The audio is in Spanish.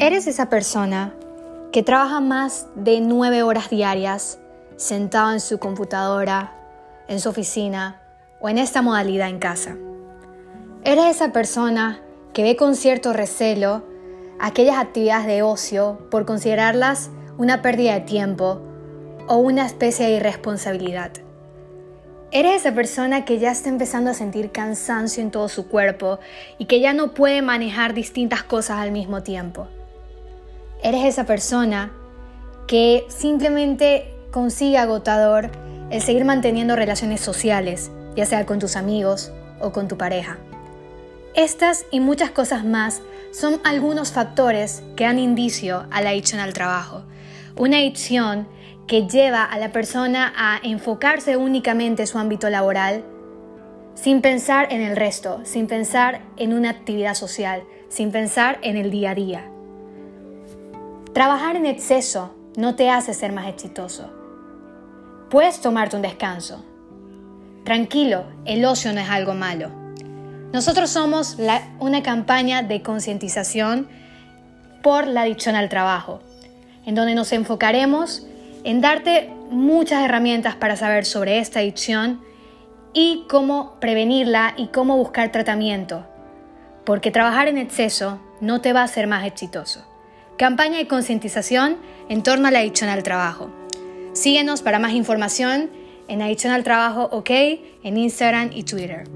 Eres esa persona que trabaja más de nueve horas diarias sentado en su computadora, en su oficina o en esta modalidad en casa. Eres esa persona que ve con cierto recelo aquellas actividades de ocio por considerarlas una pérdida de tiempo o una especie de irresponsabilidad. Eres esa persona que ya está empezando a sentir cansancio en todo su cuerpo y que ya no puede manejar distintas cosas al mismo tiempo. Eres esa persona que simplemente consigue agotador el seguir manteniendo relaciones sociales, ya sea con tus amigos o con tu pareja. Estas y muchas cosas más son algunos factores que dan indicio a la adicción al trabajo. Una adicción que lleva a la persona a enfocarse únicamente en su ámbito laboral sin pensar en el resto, sin pensar en una actividad social, sin pensar en el día a día. Trabajar en exceso no te hace ser más exitoso. Puedes tomarte un descanso. Tranquilo, el ocio no es algo malo. Nosotros somos una campaña de concientización por la adicción al trabajo, en donde nos enfocaremos en darte muchas herramientas para saber sobre esta adicción y cómo prevenirla y cómo buscar tratamiento, porque trabajar en exceso no te va a hacer más exitoso. Campaña de concientización en torno a la adicción al trabajo. Síguenos para más información en Adicción al Trabajo OK en Instagram y Twitter.